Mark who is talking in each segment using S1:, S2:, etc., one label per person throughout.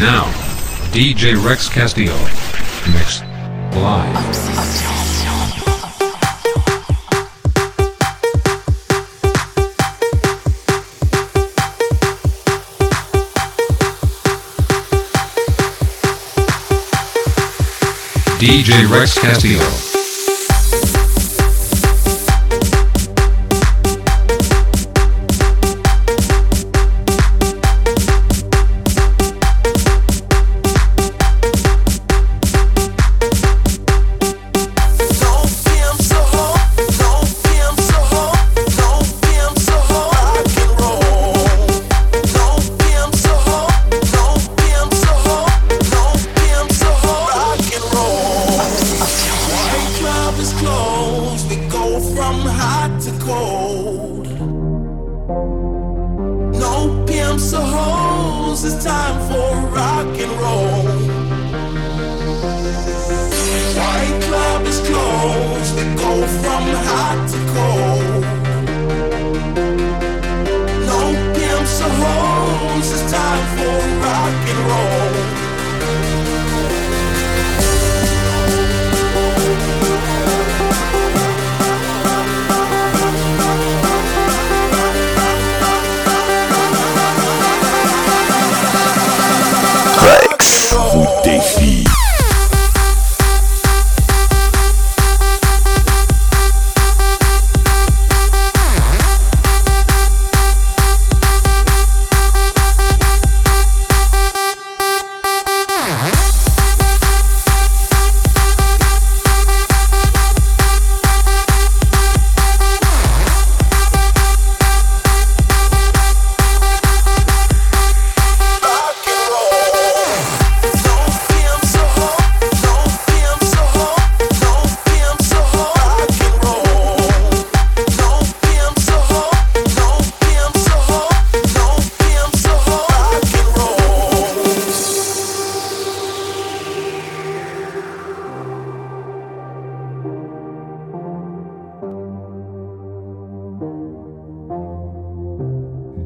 S1: Now, DJ Rex Castillo. Mix. Live. DJ Rex Castillo.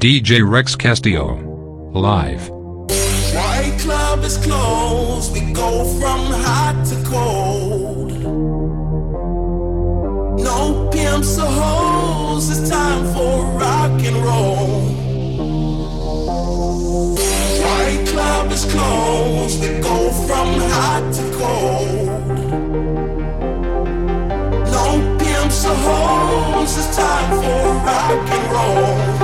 S1: DJ Rex Castillo. Live.
S2: White club is closed. We go from hot to cold. No pimps or hoes. It's time for rock and roll. White club is closed. We go from hot to cold. No pimps or hoes. It's time for rock and roll.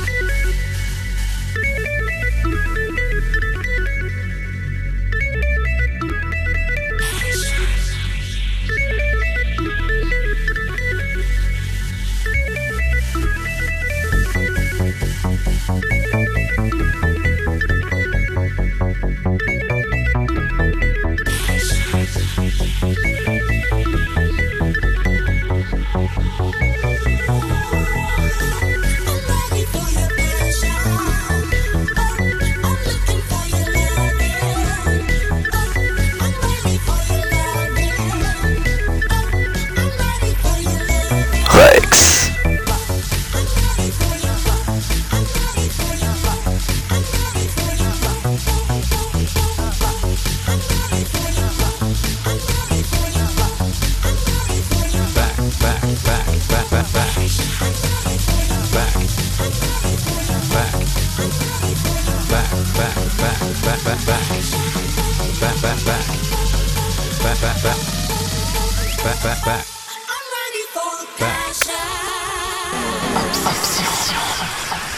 S3: Back.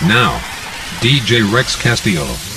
S3: Now, DJ Rex Castillo.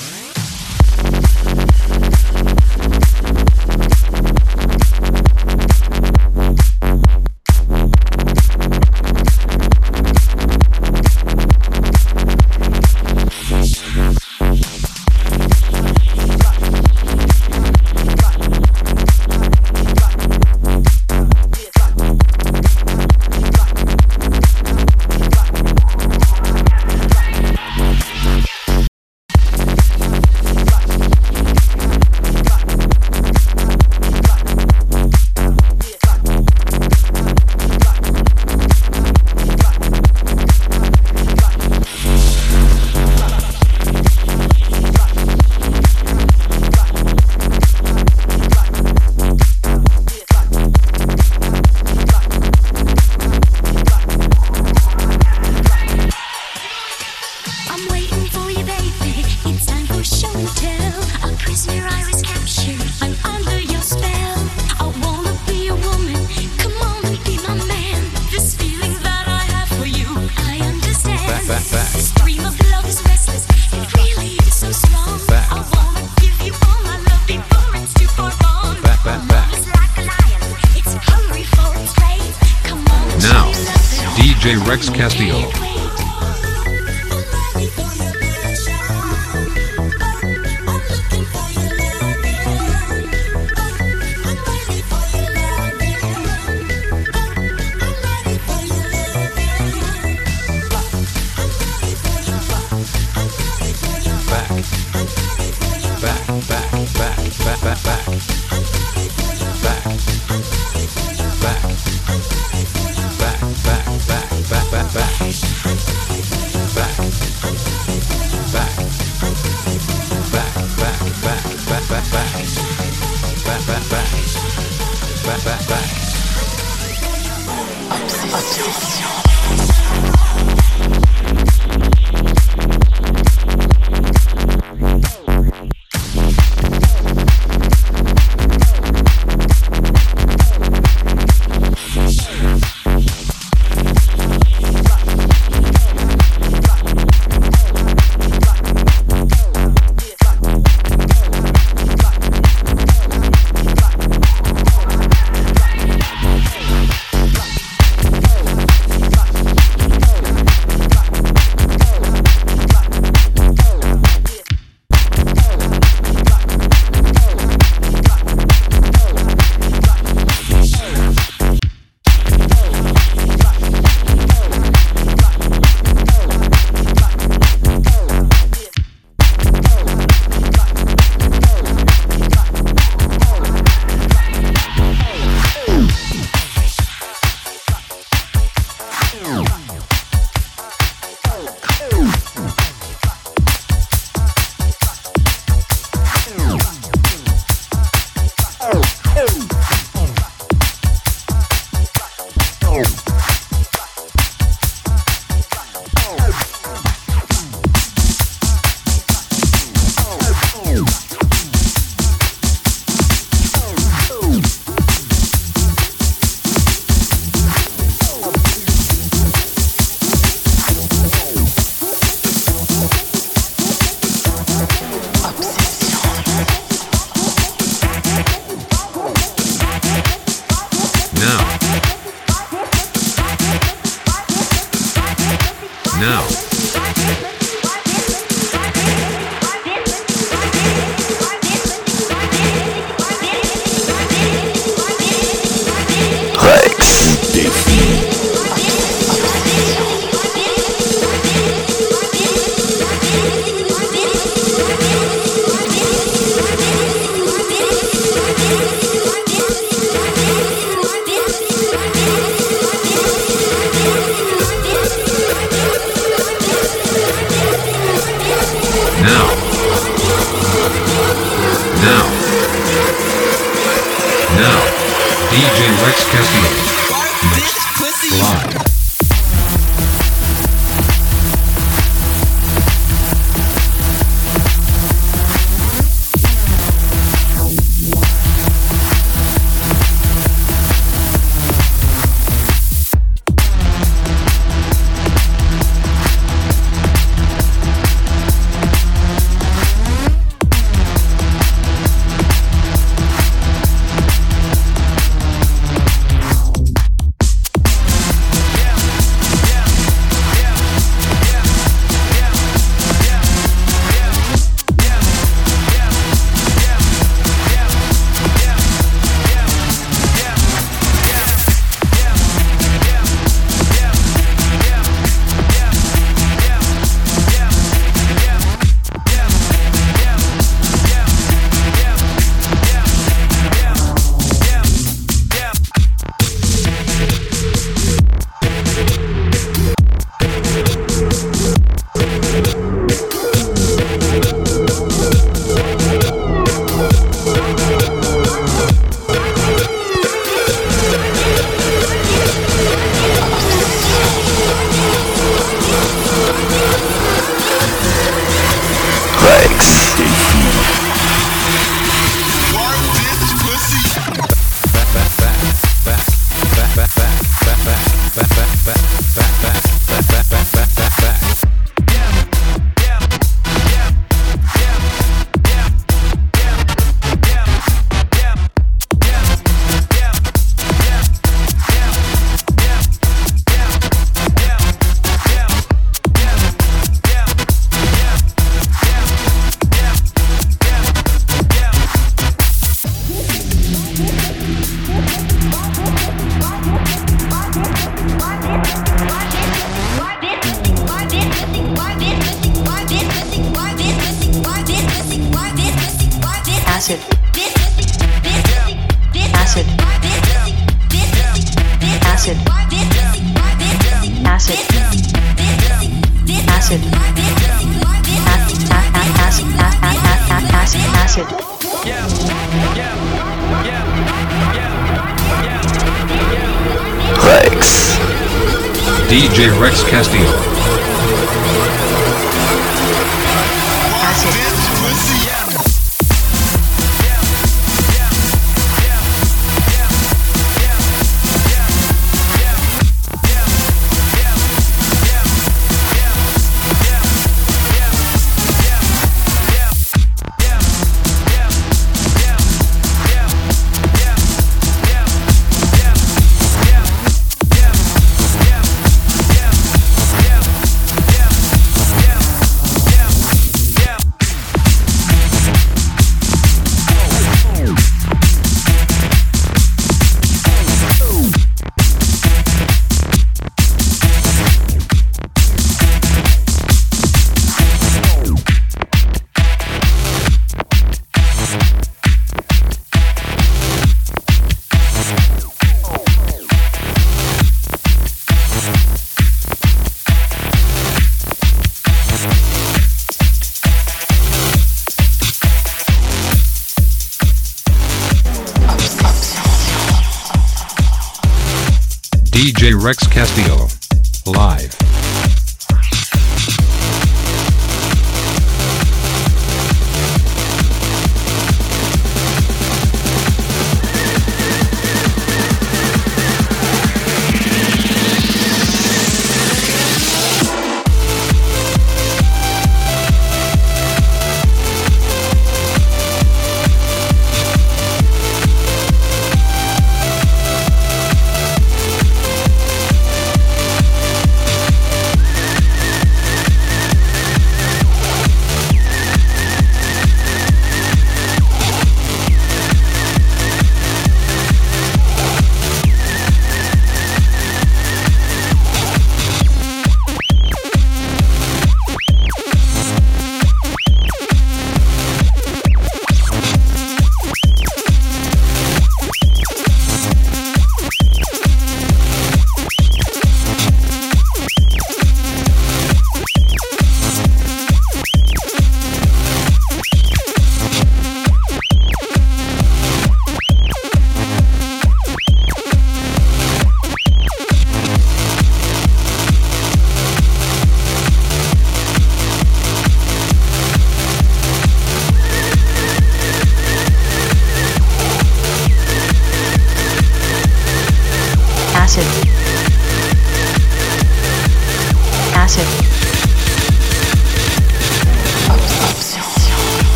S2: DJ Rex Castillo.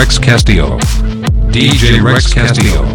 S3: Rex
S4: Castillo. DJ Rex Castillo.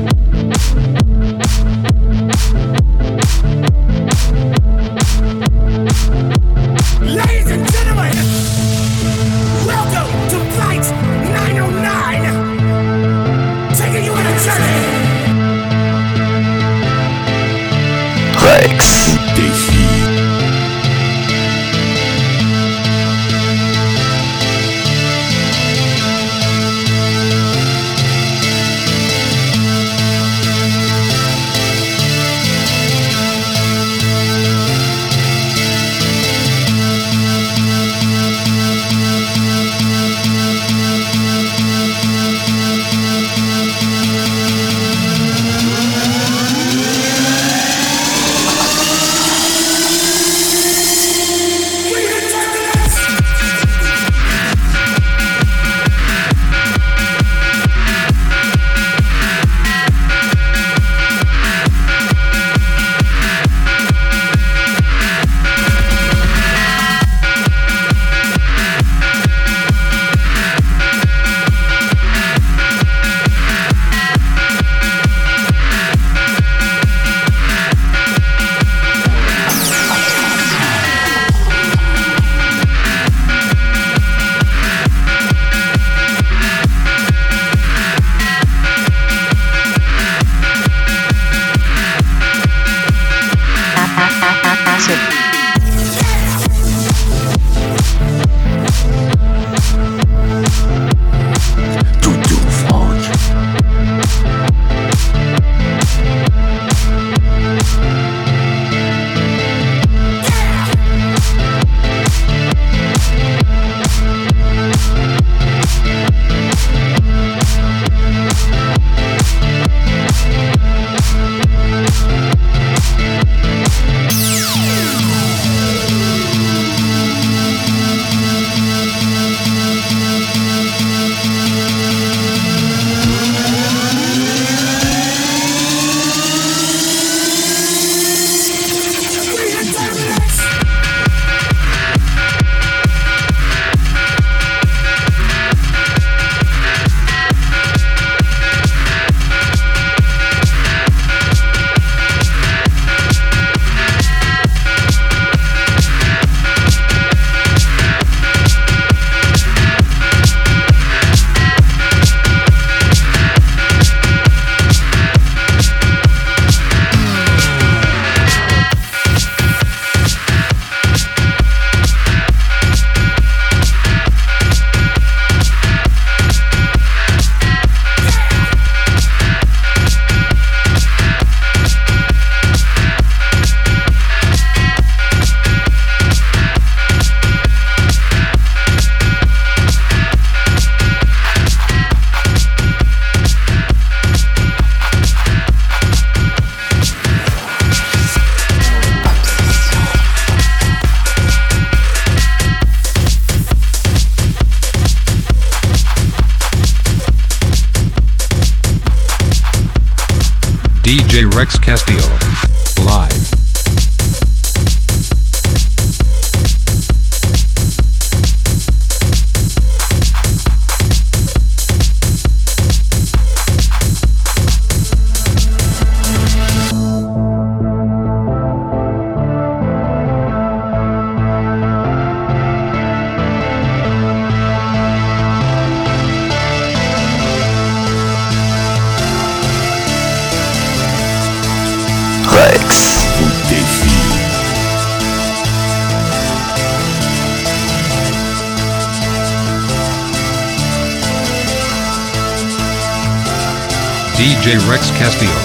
S4: Castillo.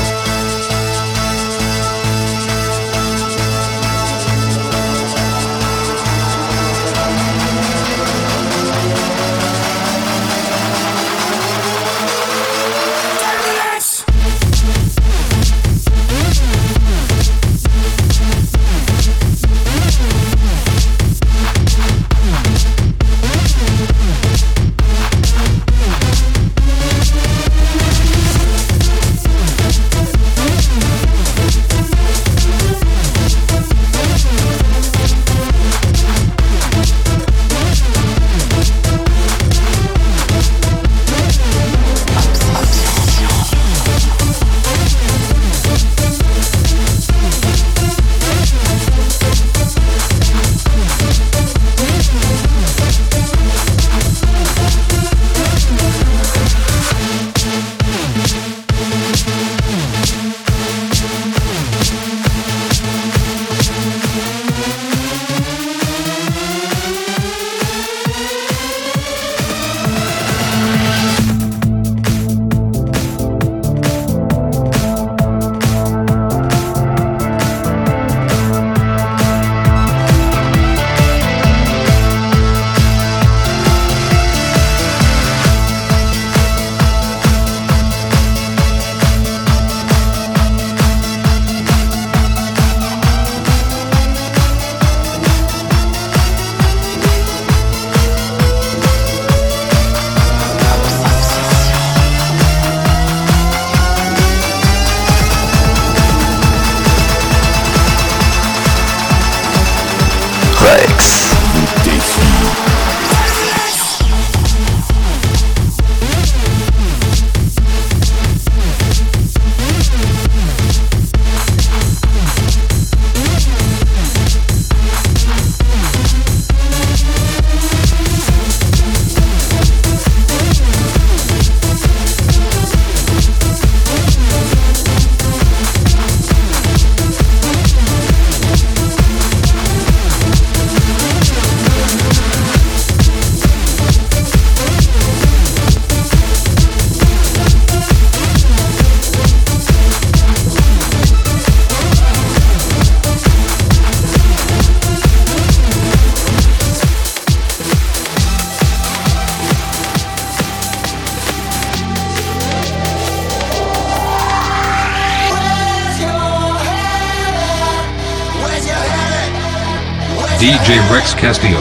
S4: Castillo.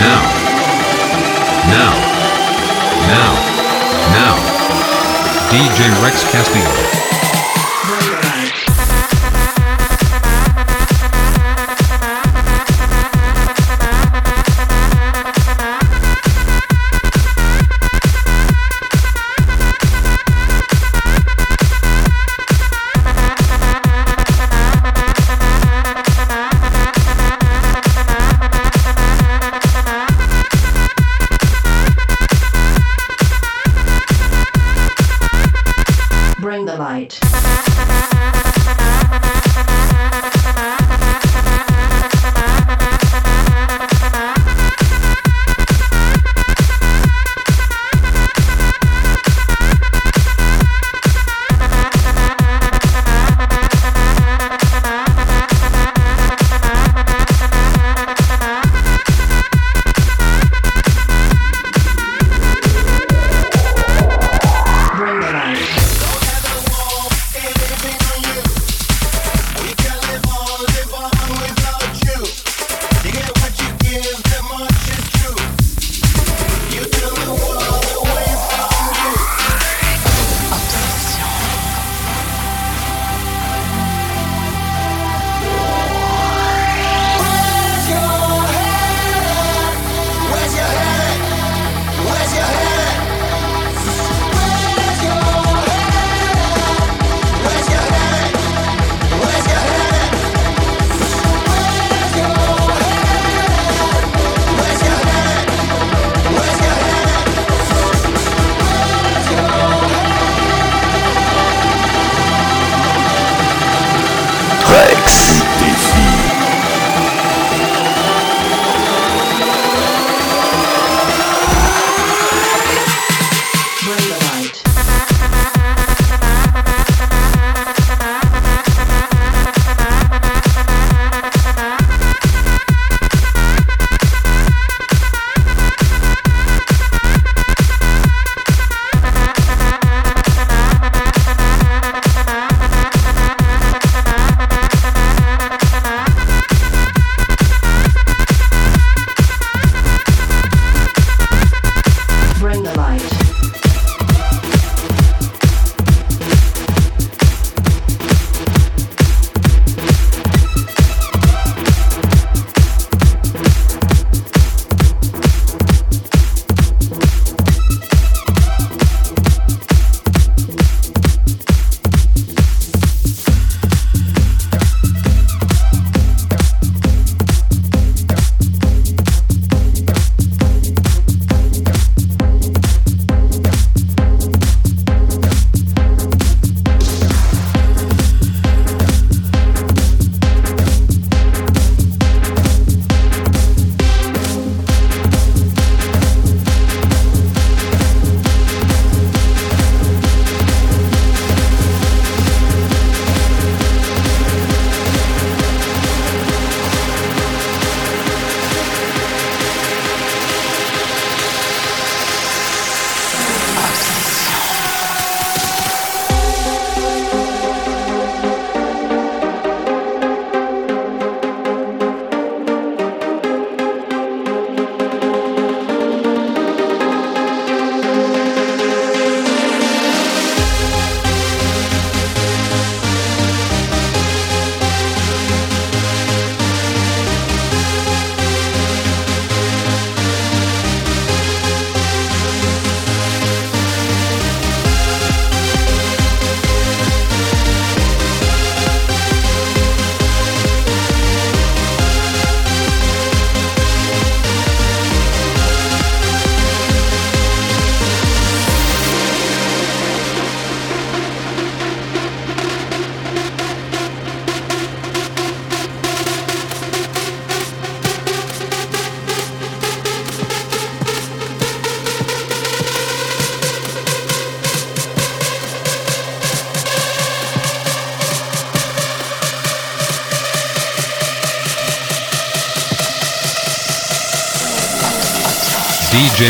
S3: Now. Now. Now. Now. DJ Rex Castillo.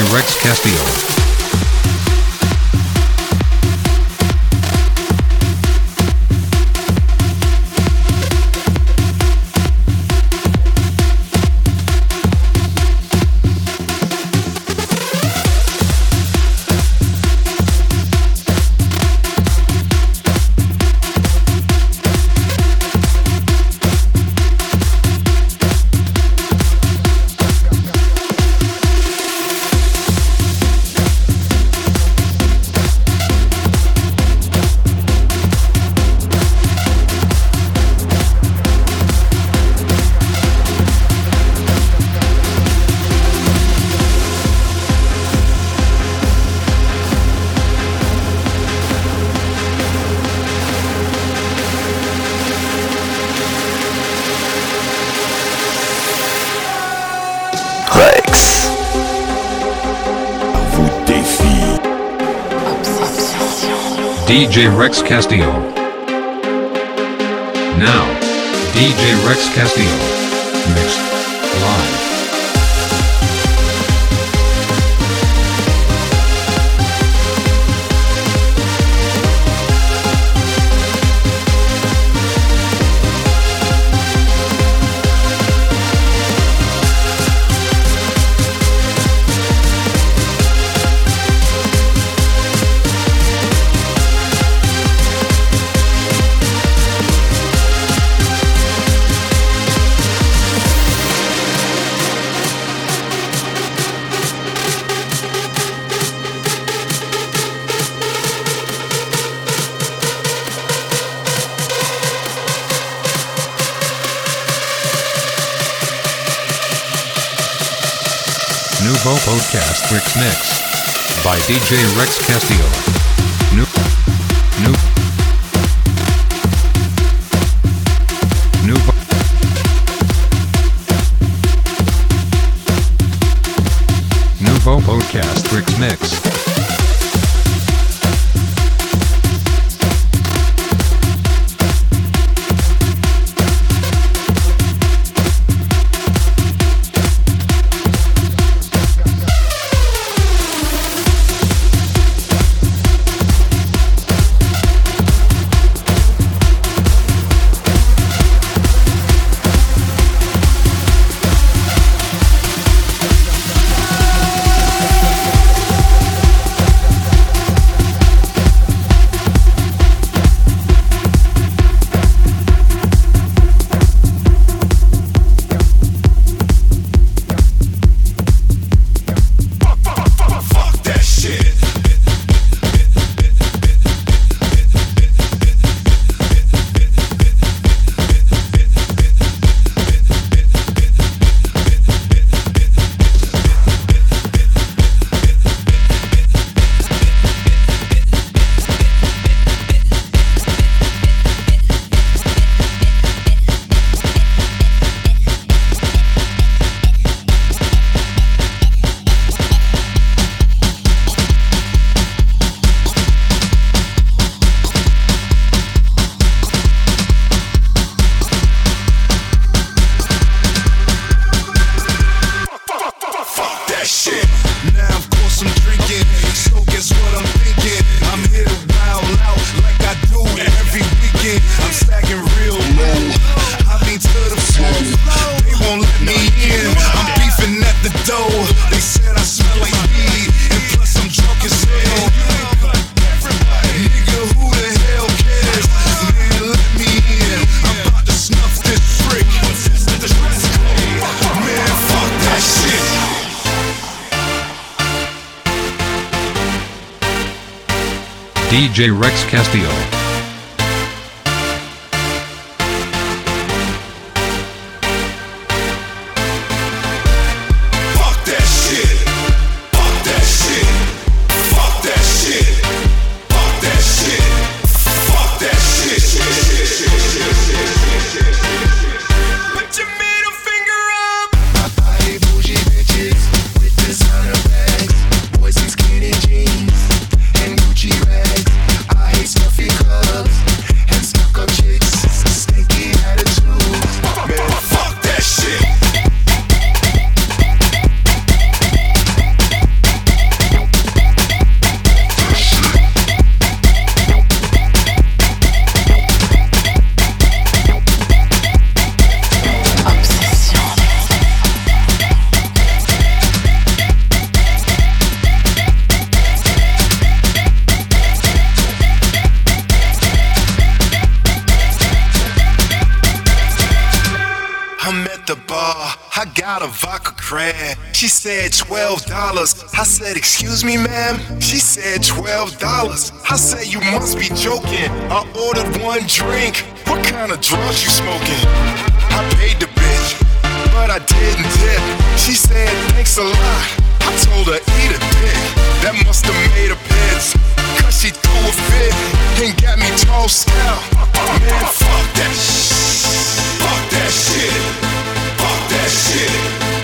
S3: Rex Castillo. DJ Rex Castillo. Now, DJ Rex Castillo. Podcast Rex Mix by DJ Rex Castillo.
S5: She said $12. I said, Excuse me, ma'am? She said $12. I said, You must be joking. I ordered one drink. What kind of drugs you smoking? I paid the bitch, but I didn't tip. She said, Thanks a lot. I told her, Eat a dick. That must have made a piss. Cause she threw a fit and got me tossed out.
S1: Man, fuck that shit. Fuck that shit. Fuck that shit.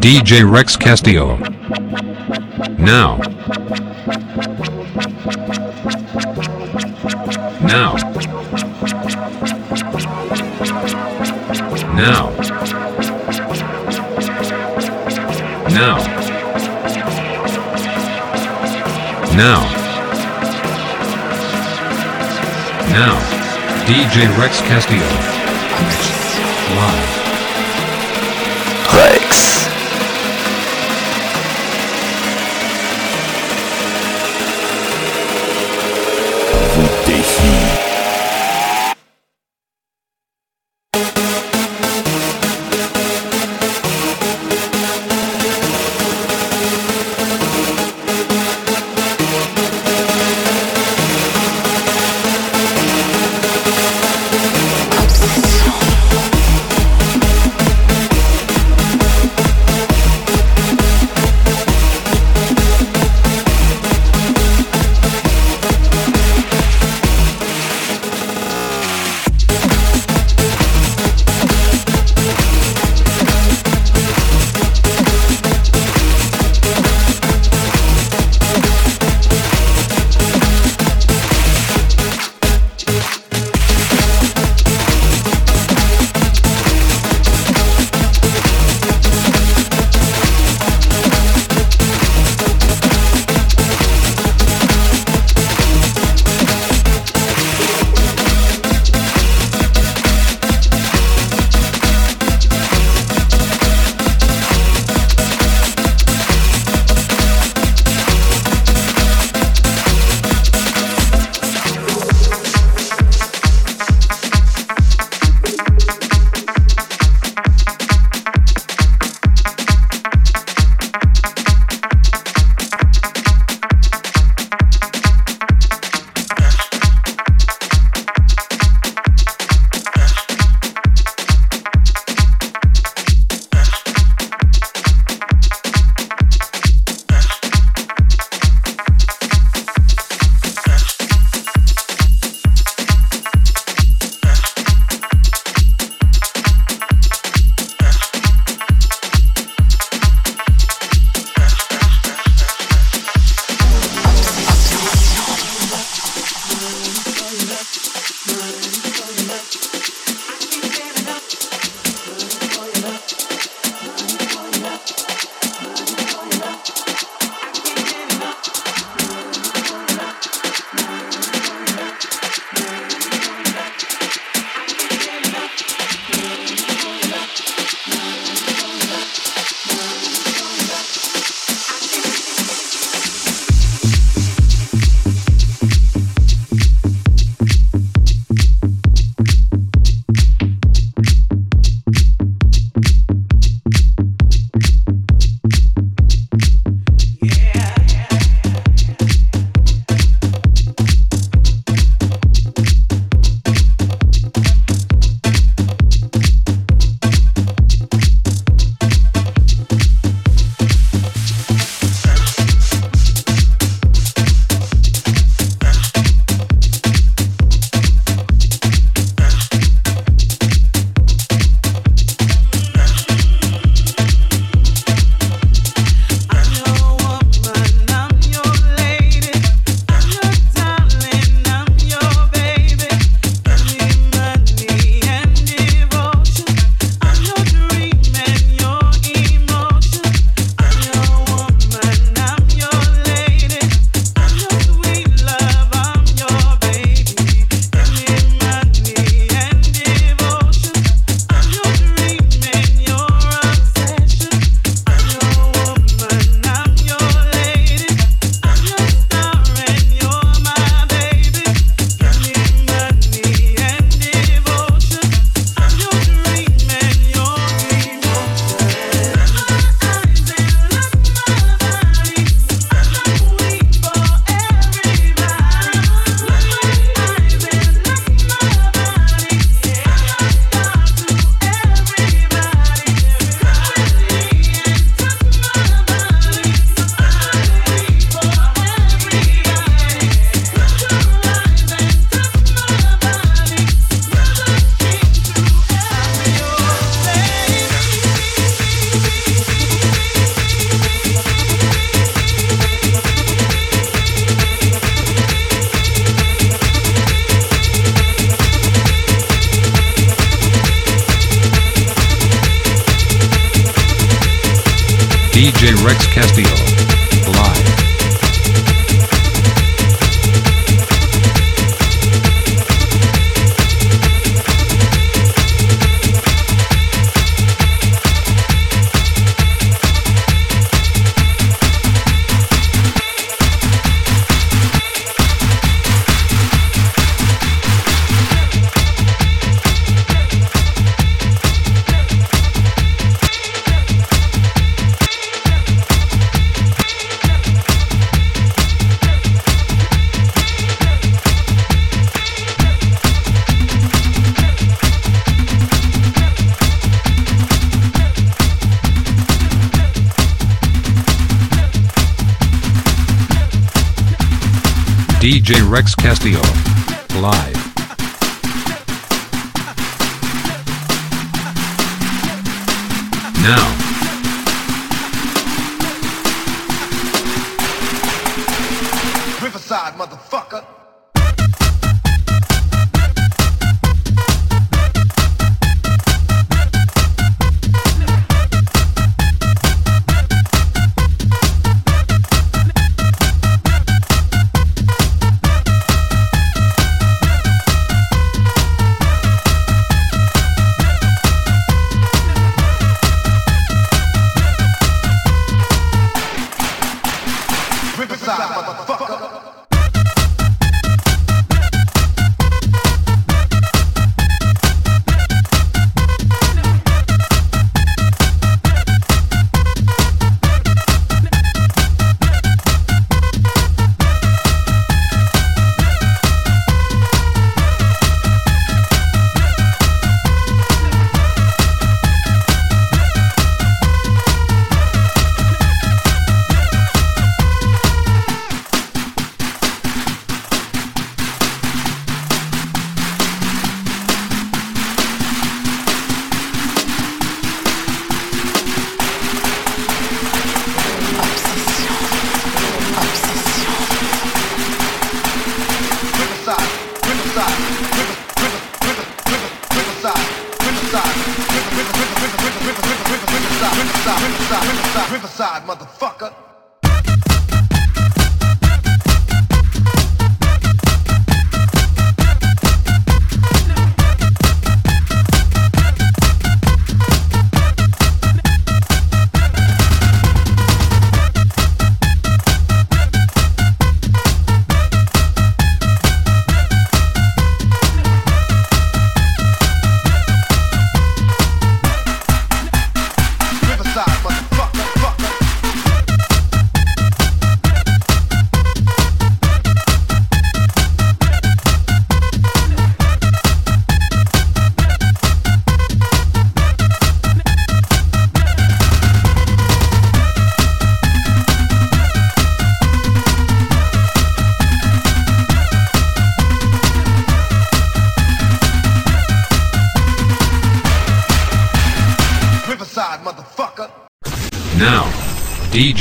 S3: DJ Rex Castillo. Now. Now. Now. Now. Now. Now. DJ Rex Castillo. Live.
S6: Rex
S3: Castillo. Live. Now.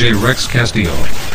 S3: DJ Rex Castillo.